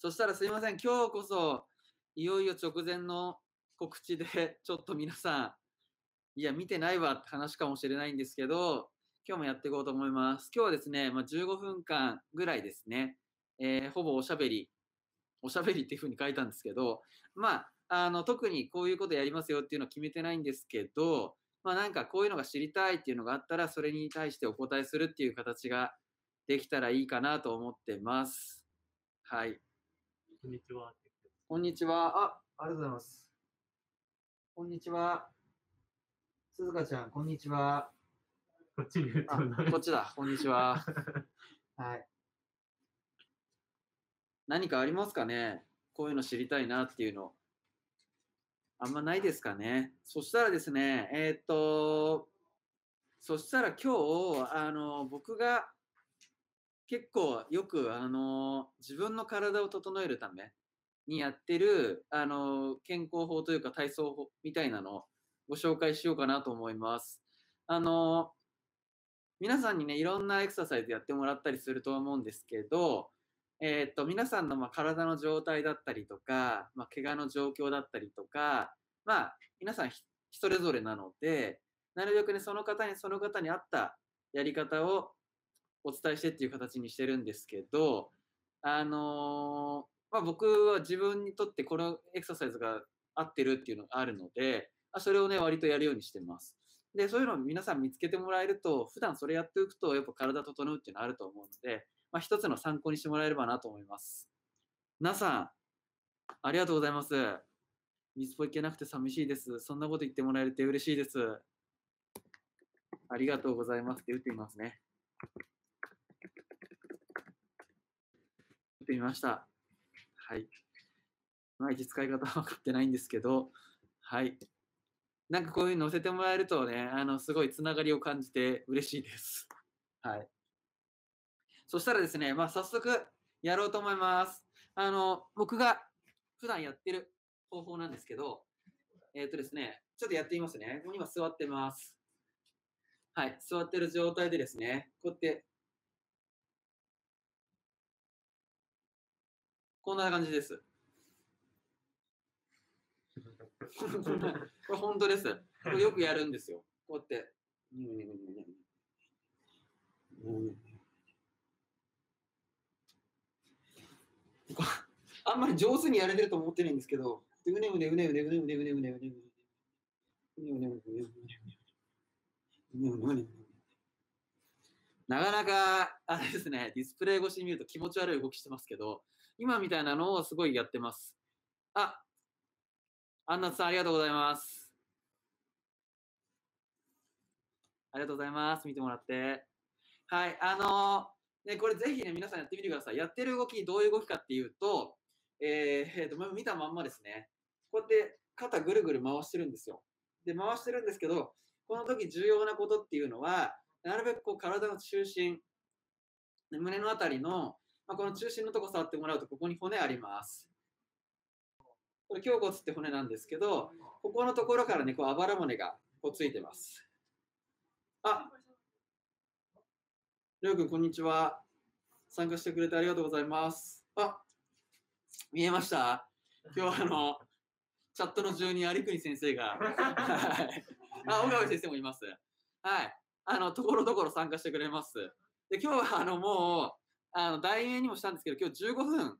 そしたらすいません、今日こそ、いよいよ直前の告知で、ちょっと皆さん、いや、見てないわって話かもしれないんですけど、今日もやっていこうと思います。今日はですね、まあ、15分間ぐらいですね、えー、ほぼおしゃべり、おしゃべりっていうふうに書いたんですけど、まあ、あの、特にこういうことやりますよっていうのを決めてないんですけど、まあなんかこういうのが知りたいっていうのがあったら、それに対してお答えするっていう形ができたらいいかなと思ってます。はい。こんにちは。こんにちは。あ、ありがとうございます。こんにちは。鈴鹿ちゃん、こんにちは。こっちにこっちだ。こんにちは。はい。何かありますかね？こういうの知りたいなっていうの。あんまないですかね？そしたらですね、えー、っと、そしたら今日、あの、僕が結構よく、あの、自分の体を整えるためにやってる、あの、健康法というか体操法みたいなのをご紹介しようかなと思います。あの、皆さんにね、いろんなエクササイズやってもらったりすると思うんですけど、えー、っと、皆さんのま体の状態だったりとか、まあ、怪我の状況だったりとか、まあ、皆さんそれぞれなので、なるべくね、その方に、その方に合ったやり方をお伝えしてっていう形にしてるんですけど、あのー、まあ、僕は自分にとってこのエクササイズが合ってるっていうのがあるので、それをね、割とやるようにしてます。で、そういうのを皆さん見つけてもらえると、普段それやっておくと、やっぱ体整うっていうのはあると思うので、まあ、一つの参考にしてもらえればなと思います。皆さん、ありがとうございます。ミスポ行けなくて寂しいです。そんなこと言ってもらえて嬉しいです。ありがとうございますって打ってみますね。打ってみました。はい。いまいち使い方は分かってないんですけど、はい。なんかこういうの載せてもらえるとね、あの、すごいつながりを感じて嬉しいです。はい。そしたらですね、まあ、早速やろうと思います。あの、僕が普段やってる方法なんですけど、えっ、ー、とですね、ちょっとやってみますね。今座ってます。はい、座ってる状態でですね、こうやって、こんな感じです。これ本当です。これよくやるんですよ。こうやって。あんまり上手にやれてると思ってないんですけど、うねうねうねうねうねうねうねうねうねうねうねうねうねうねうねうねうねなかなか、あれですね、ディスプレイ越しに見ると気持ち悪い動きしてますけど、今みたいなのをすごいやってます。あ、アンナさんありがとうございます。ありがとうございます。見てもらって。はい、あのー、ね、これぜひね、皆さんやってみてください。やってる動き、どういう動きかっていうと、えー、えー、と、見たまんまですね。こうやって肩ぐるぐる回してるんですよ。で、回してるんですけど、この時重要なことっていうのは、なるべくこう体の中心、胸のあたりの、まあ、この中心のとこ触ってもらうと、ここに骨あります。これ、胸骨って骨なんですけど、ここのところからね、こう、あばら骨がこうついてます。あ、りょうくん、こんにちは。参加してくれてありがとうございます。あ、見えました？今日あの、チャットの住人、有国先生が、はい。あ、小川先生もいます。はい。あの、ところどころ参加してくれます。で、今日はあの、もう、あの、題名にもしたんですけど、今日15分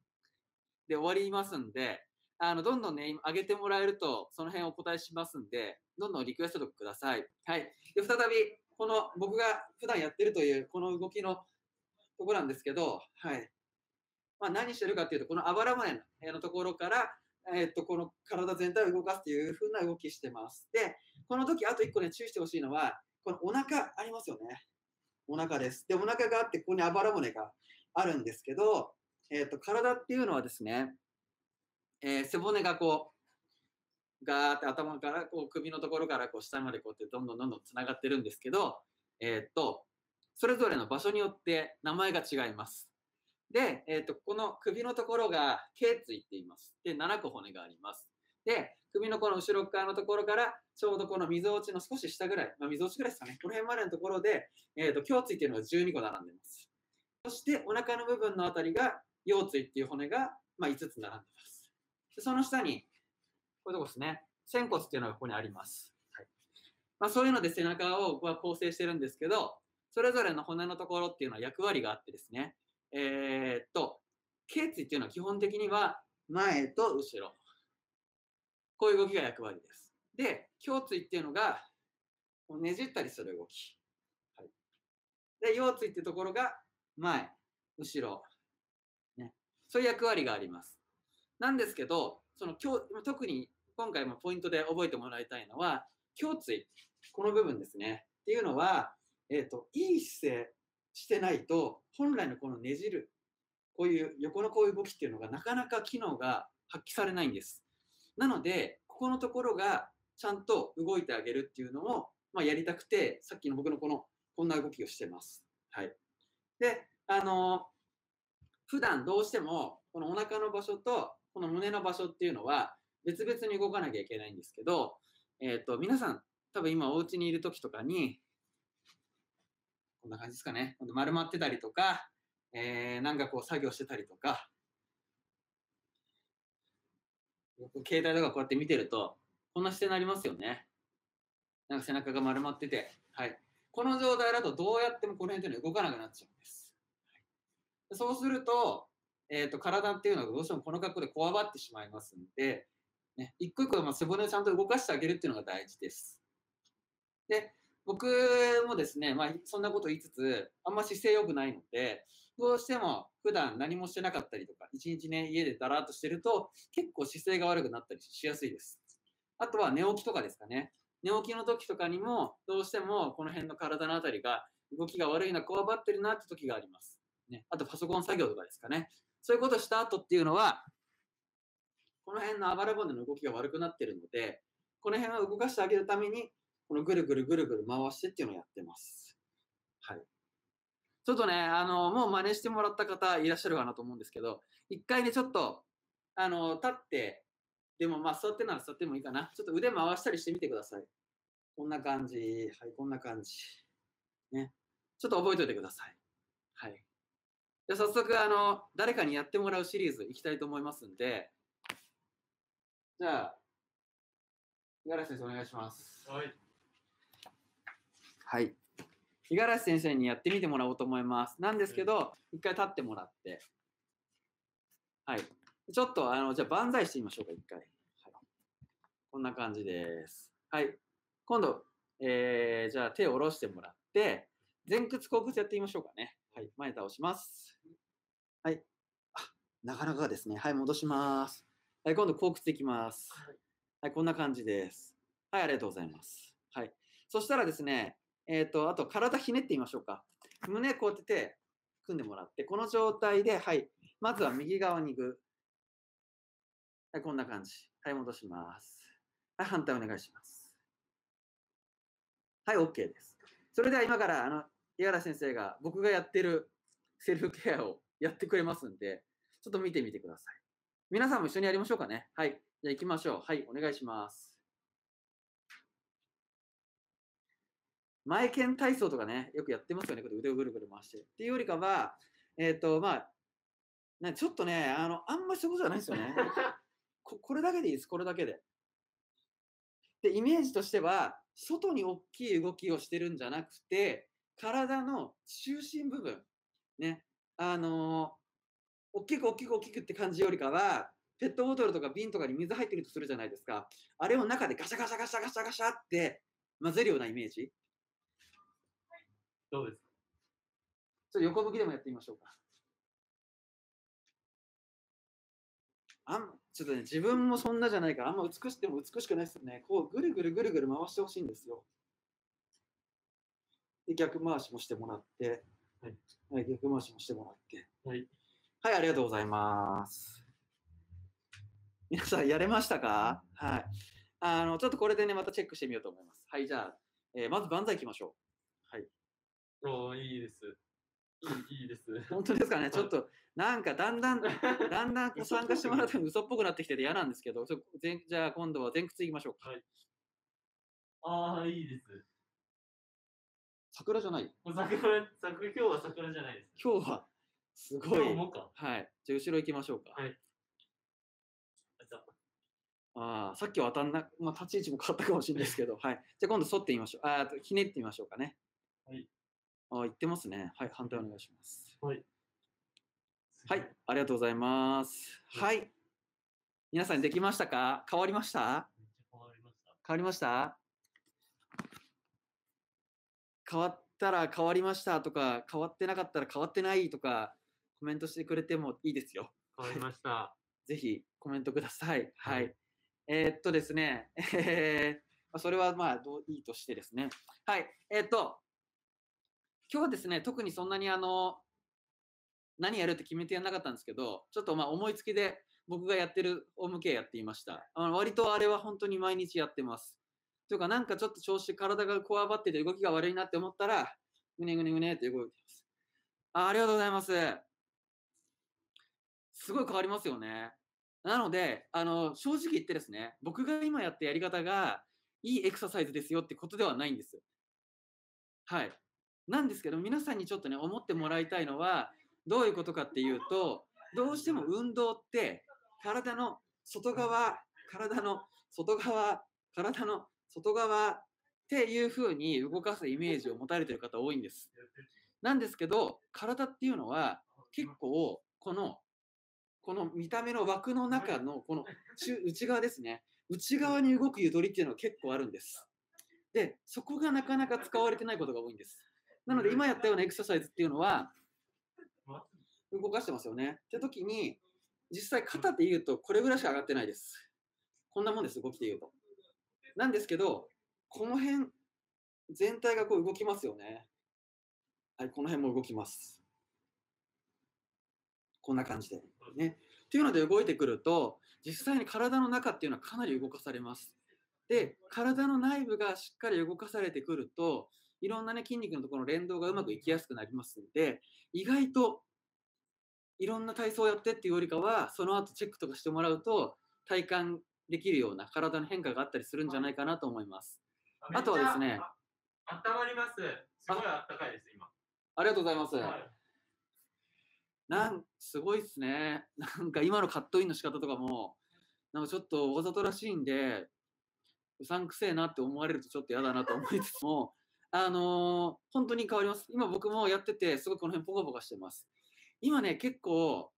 で終わりますんで、あの、どんどんね、上げてもらえると、その辺お答えしますんで、どんどんリクエストください。はい。で、再び、この僕が普段やってるという、この動きのところなんですけど、はい。まあ、何してるかっていうと、このあばら骨のところから、えっと、この体全体を動かすという風な動きしてます。で、この時、あと1個ね、注意してほしいのは、このお腹ありますよね。お腹です。で、お腹があって、ここにあばら骨があるんですけど、えっと、体っていうのはですね、えー、背骨がこう、ガーって頭からこう首のところからこう下までこうやってどんどんどんどん繋がってるんですけど、えー、っと、それぞれの場所によって名前が違います。で、えっ、ー、と、この首のところが頸椎って言います。で、7個骨があります。で、首のこの後ろ側のところから、ちょうどこの溝落ちの少し下ぐらい、まあ、溝落ちぐらいですかね。この辺までのところで、えっ、ー、と、胸椎っていうのが12個並んでます。そして、お腹の部分のあたりが、腰椎っていう骨が、まあ、5つ並んでます。でその下に、こういうとこですね。仙骨っていうのがここにあります。はいまあ、そういうので背中を僕は構成してるんですけど、それぞれの骨のところっていうのは役割があってですね、えーっと、頸椎っていうのは基本的には前と後ろ。こういう動きが役割です。で、胸椎っていうのがこうねじったりする動き。はい、で、腰椎っていうところが前、後ろ。ね、そういう役割があります。なんですけど、その胸特に今回もポイントで覚えてもらいたいのは、胸椎、この部分ですね。っていうのは、えっ、と、いい姿勢してないと、本来のこのねじる、こういう横のこういう動きっていうのがなかなか機能が発揮されないんです。なので、ここのところがちゃんと動いてあげるっていうのを、まあ、やりたくて、さっきの僕のこの、こんな動きをしてます。はい。で、あの普段どうしても、このお腹の場所と、この胸の場所っていうのは、別々に動かなきゃいけないんですけど、えっ、と、皆さん、多分今お家にいる時とかに、こんな感じですかね。丸まってたりとか、えー、なんかこう作業してたりとか、携帯とかこうやって見てると、こんな姿勢になりますよね。なんか背中が丸まってて、はい。この状態だとどうやってもこの辺っていうのは動かなくなっちゃうんです。そうすると、えーと、体っていうのがどうしてもこの格好でこわばってしまいますんで、ね、一個一個まあ背骨をちゃんと動かしてあげるっていうのが大事です。で、僕もですね、まあ、そんなこと言いつつ、あんま姿勢良くないので、どうしても普段何もしてなかったりとか、一日ね、家でだらっとしてると、結構姿勢が悪くなったりしやすいです。あとは寝起きとかですかね。寝起きの時とかにも、どうしてもこの辺の体のあたりが動きが悪いな、こわばってるなって時があります。ね、あとパソコン作業とかですかね。そういうことした後っていうのは、この辺のあばら骨の動きが悪くなってるので、この辺を動かしてあげるために、このぐるぐるぐるぐる回してっていうのをやってます。はい。ちょっとね、あの、もう真似してもらった方いらっしゃるかなと思うんですけど、一回ね、ちょっと、あの、立って、でもまあ座ってなら座ってもいいかな。ちょっと腕回したりしてみてください。こんな感じ。はい、こんな感じ。ね。ちょっと覚えておいてください。はい。じゃあ早速、あの、誰かにやってもらうシリーズいきたいと思いますんで、じゃあ、五十嵐先生お願いします。はい。はい。五十嵐先生にやってみてもらおうと思います。なんですけど、一回立ってもらって。はい。ちょっと、あの、じゃあ、万歳してみましょうか、一回。はい。こんな感じです。はい。今度、えー、じゃあ、手を下ろしてもらって、前屈後屈やってみましょうかね。はい。前倒します。はい。あ、なかなかですね。はい、戻します。はい、今度、後屈いきます。はい、こんな感じです。はい、ありがとうございます。はい。そしたらですね、えっ、と、あと体ひねってみましょうか。胸こうやって手組んでもらって、この状態で、はい、まずは右側にグー。はい、こんな感じ。はい、戻します。はい、反対お願いします。はい、OK です。それでは今から、あの、五十嵐先生が僕がやってるセルフケアをやってくれますんで、ちょっと見てみてください。皆さんも一緒にやりましょうかね。はい。じゃあ行きましょう。はい、お願いします。前剣体操とかね、よくやってますよね。こう腕をぐるぐる回して。っていうよりかは、えっ、と、まあ、ね、ちょっとね、あの、あんまりそういうことじゃないですよね。ここれだけでいいです。これだけで。で、イメージとしては、外に大きい動きをしてるんじゃなくて、体の中心部分、ね、あのー大きく大きく大きくって感じよりかは、ペットボトルとか瓶とかに水入ってるとするじゃないですか。あれを中でガシャガシャガシャガシャガシャって混ぜるようなイメージ。どうですか？ちょっと横向きでもやってみましょうか。あんちょっとね、自分もそんなじゃないから、あんま美しくても美しくないですよね。こう、ぐるぐるぐるぐる回してほしいんですよ。で、逆回しもしてもらって、はい、はい、逆回しもしてもらって。はい。はい、ありがとうございます。皆さん、やれましたか？はい。あの、ちょっとこれでね、またチェックしてみようと思います。はい、じゃあ、えーまず万歳いきましょう。はい。おーいいです。いい、いいです。本当ですかね、ちょっと、なんかだんだん、だんだん参加してもらっても嘘っぽくなってきてて嫌なんですけど、ちょ前じゃあ今度は前屈いきましょうか。ああ、いいです。桜じゃない？桜、桜、今日は桜じゃないです。今日は、すごい。はい。じゃあ後ろ行きましょうか。はい。ああ、さっきは当たんな、まあ、立ち位置も変わったかもしれないですけど、はい。じゃあ今度反ってみましょう。あひねってみましょうかね。はい。ああ、言ってますね。はい、反対お願いします。はい。はい、ありがとうございます。はい。皆さんできましたか？変わりました？変わりました。変わりました？変わったら変わりましたとか、変わってなかったら変わってないとか、コメントしてくれてもいいですよ。変わりました。ぜひコメントください。は。はいいえーっとですね、えーまあそれはまあどういいとしてですね。はい。えーっと、今日はですね、特にそんなにあの、何やるって決めてやんなかったんですけど、ちょっとまあ思いつきで僕がやってるホームケアやっていました。あの割とあれは本当に毎日やってます。というか、なんかちょっと調子、体がこわばってて動きが悪いなって思ったら、ぐねぐねぐねって動いてます。あありがとうございます。すごい変わりますよね。なので、あの、正直言ってですね、僕が今やったやり方がいいエクササイズですよってことではないんです。はい。なんですけど、皆さんにちょっとね、思ってもらいたいのは、どういうことかっていうと、どうしても運動って、体の外側、体の外側、体の外側っていう風に動かすイメージを持たれてる方多いんです。なんですけど、体っていうのは結構、この、この見た目の枠の中のこの内側ですね。内側に動くゆとりっていうのが結構あるんです。で、そこがなかなか使われてないことが多いんです。なので今やったようなエクササイズっていうのは動かしてますよね。って時に、実際肩で言うとこれぐらいしか上がってないです。こんなもんです、動きで言うと。なんですけど、この辺全体がこう動きますよね。はい、この辺も動きます。こんな感じで。ね。っていうので動いてくると、実際に体の中っていうのはかなり動かされます。で、体の内部がしっかり動かされてくると、いろんなね、筋肉のところの連動がうまくいきやすくなりますので、意外といろんな体操をやってっていうよりかは、その後チェックとかしてもらうと、体感できるような体の変化があったりするんじゃないかなと思います。あとはですね。あ温まります。すごいあったかいです、今。ありがとうございます。はいなんすごいっすね。なんか今のカットインの仕方とかも、なんかちょっとわざとらしいんで、うさんくせえなって思われるとちょっと嫌だなと思いつつも、あのー本当に変わります。今僕もやってて、すごいこの辺ポカポカしてます。今ね、結構、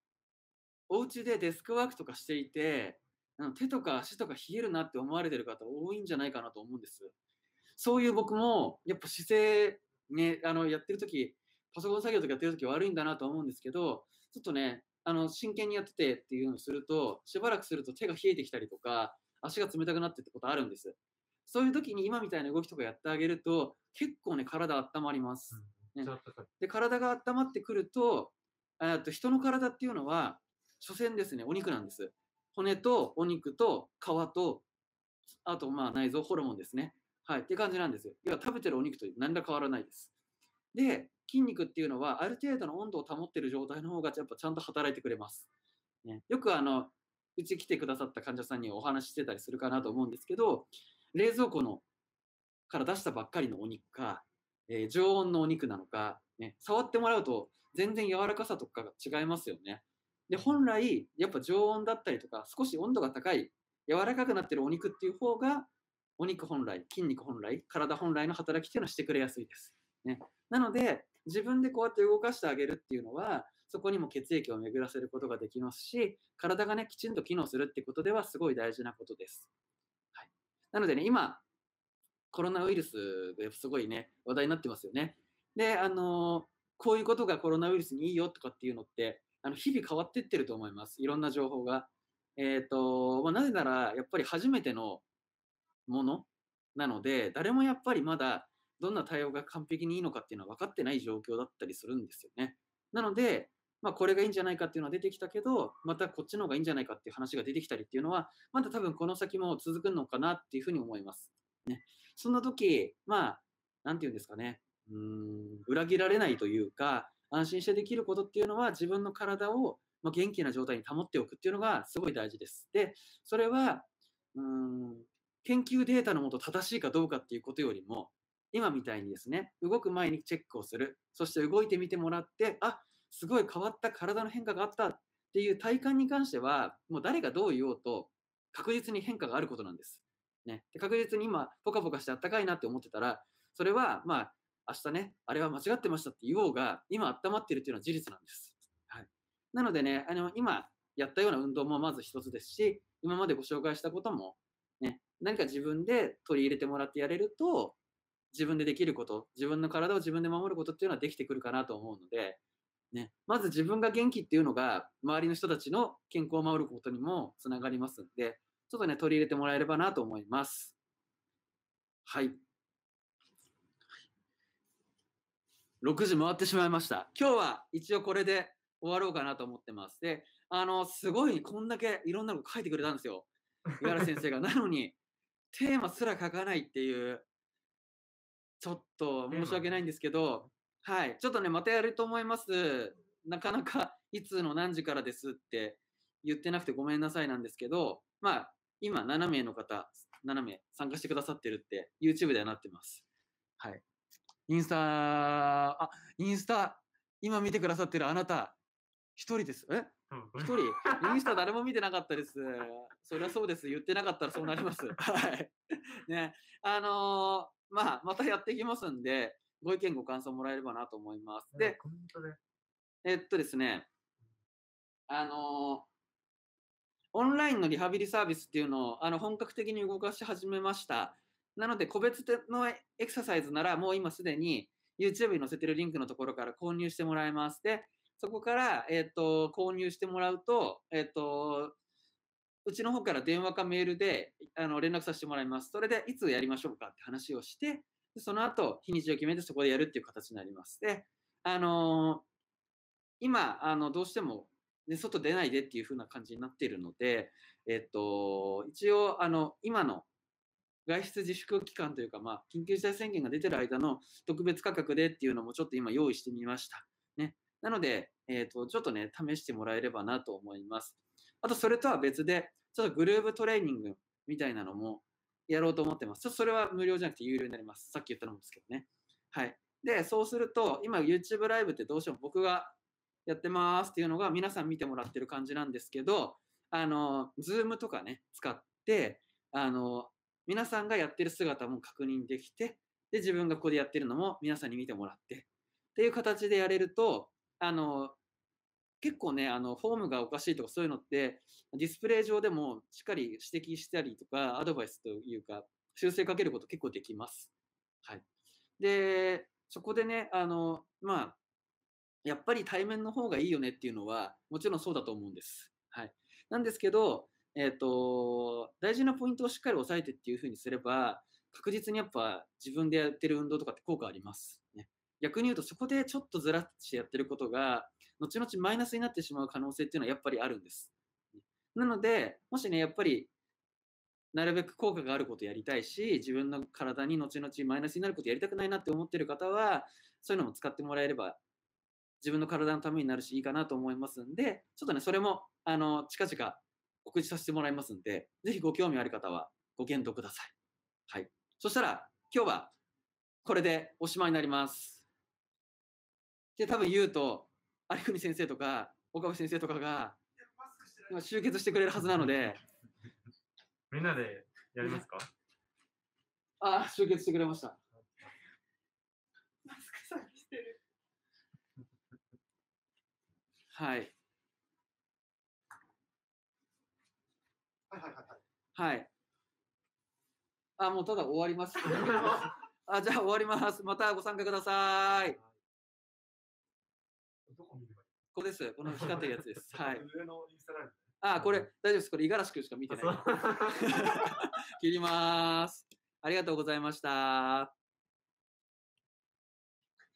お家でデスクワークとかしていて、あの手とか足とか冷えるなって思われてる方多いんじゃないかなと思うんです。そういう僕も、やっぱ姿勢、ね、あの、やってる時パソコン作業とかやってる時悪いんだなと思うんですけど、ちょっとね、あの、真剣にやっててっていうのをすると、しばらくすると手が冷えてきたりとか、足が冷たくなってってことあるんです。そういう時に今みたいな動きとかやってあげると、結構ね、体温まります。めっちゃあったかい。で、体が温まってくると、と人の体っていうのは、所詮ですね、お肉なんです。骨とお肉と皮と、あとまあ内臓、ホルモンですね。はい、って感じなんですよ。要は食べてるお肉と何ら変わらないです。で、筋肉っていうのは、ある程度の温度を保っている状態の方が、やっぱちゃんと働いてくれます。ね、よくあの、うち来てくださった患者さんにお話ししてたりするかなと思うんですけど、冷蔵庫のから出したばっかりのお肉か、えー常温のお肉なのか、ね、触ってもらうと全然柔らかさとかが違いますよね。で、本来、やっぱ常温だったりとか、少し温度が高い、柔らかくなってるお肉っていう方が、お肉本来、筋肉本来、体本来の働きっていうのはしてくれやすいです。ね、なので、自分でこうやって動かしてあげるっていうのは、そこにも血液を巡らせることができますし、体がね、きちんと機能するってことではすごい大事なことです。なのでね、今、コロナウイルスがすごいね、話題になってますよね。で、あのこういうことがコロナウイルスにいいよとかっていうのって、あの日々変わっていってると思います。いろんな情報が。えっ、と、まあ、なぜなら、やっぱり初めてのものなので、誰もやっぱりまだどんな対応が完璧にいいのかっていうのは分かってない状況だったりするんですよね。なので、まあ、これがいいんじゃないかっていうのは出てきたけど、またこっちの方がいいんじゃないかっていう話が出てきたりっていうのは、まだ多分この先も続くのかなっていうふうに思います。ね。そんな時、まあ、なんていうんですかね。うん、裏切られないというか、安心してできることっていうのは自分の体をま元気な状態に保っておくっていうのがすごい大事です。で、それは、うん、研究データのもと正しいかどうかっていうことよりも、今みたいにですね、動く前にチェックをする。そして動いてみてもらって、あ、すごい変わった体の変化があったっていう体感に関しては、もう誰がどう言おうと、確実に変化があることなんです。ね、で確実に今、ポカポカしてあったかいなって思ってたら、それは、まあ、明日ね、あれは間違ってましたって言おうが、今温まってるっていうのは事実なんです。はい。なのでね、あの、今やったような運動もまず一つですし、今までご紹介したことも、ね、何か自分で取り入れてもらってやれると、自分でできること、自分の体を自分で守ることっていうのはできてくるかなと思うので、ね、まず自分が元気っていうのが、周りの人たちの健康を守ることにもつながりますんで、ちょっとね、取り入れてもらえればなと思います。はい。6時回ってしまいました。今日は一応これで終わろうかなと思ってます。で、あの、すごいこんだけいろんなの書いてくれたんですよ。五十嵐先生が。なのに、テーマすら書かないっていう、ちょっと申し訳ないんですけど、はい。ちょっとね、またやると思います。なかなか、いつの何時からですって言ってなくてごめんなさいなんですけど、まあ、今7名の方、7名参加してくださってるって YouTube ではなってます。はい。インスタ、あ、インスタ、今見てくださってるあなた、一人です。え？一人？インスタ誰も見てなかったです。そりゃそうです。言ってなかったらそうなります。はい。ね。あのーまあ、またやっていきますんで、ご意見ご感想もらえればなと思います。で。えっとですね、あのーオンラインのリハビリサービスっていうのをあの本格的に動かし始めました。なので、個別のエクササイズなら、もう今すでに YouTube に載せてるリンクのところから購入してもらえます。で、そこから、えっと購入してもらうと、えっとうちの方から電話かメールであの連絡させてもらいます。それでいつやりましょうかって話をして、でその後日にちを決めてそこでやるっていう形になります。で、あのー今、あのどうしても、ね、外出ないでっていう風な感じになっているので、えっと、一応、あの今の外出自粛期間というか、まあ、緊急事態宣言が出てる間の特別価格でっていうのもちょっと今用意してみました。ね、なので、えっと、ちょっとね、試してもらえればなと思います。あと、それとは別で、ちょっとグルーブトレーニングみたいなのもやろうと思ってます。ちょっとそれは無料じゃなくて有料になります。さっき言ったのですけどね。はい。で、そうすると、今 YouTube ライブってどうしても僕がやってますっていうのが皆さん見てもらってる感じなんですけど、あの、Zoom とかね、使って、あの、皆さんがやってる姿も確認できて、で、自分がここでやってるのも皆さんに見てもらって、っていう形でやれると、あの、結構ね、あの、フォームがおかしいとかそういうのって、ディスプレイ上でもしっかり指摘したりとか、アドバイスというか、修正かけること結構できます。はい。で、そこでね、あの、まあ、やっぱり対面の方がいいよねっていうのは、もちろんそうだと思うんです。はい。なんですけど、えっ、と、大事なポイントをしっかり押さえてっていうふうにすれば、確実にやっぱ自分でやってる運動とかって効果あります。逆に言うと、そこでちょっとずらしてやってることが、後々マイナスになってしまう可能性っていうのはやっぱりあるんです。なので、もしね、やっぱり、なるべく効果があることやりたいし、自分の体に後々マイナスになることやりたくないなって思ってる方は、そういうのも使ってもらえれば、自分の体のためになるし、いいかなと思いますんで、ちょっとね、それも、あの、近々告知させてもらいますんで、ぜひご興味ある方はご検討ください。はい。そしたら、今日はこれでおしまいになります。で、多分言うと、有国先生とか、岡部先生とかが、今集結してくれるはずなので、みんなでやりますか？あ、集結してくれました。はい。はいはいはいはい。はい。あ、もうただ終わります。あ、じゃあ終わります。またご参加ください。どこここです。この光ってるやつです。はい。上のインスタライブ。あ、これ大丈夫です。これ五十嵐君しか見てない。切ります。ありがとうございました。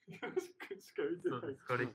しか見てないそうです。これ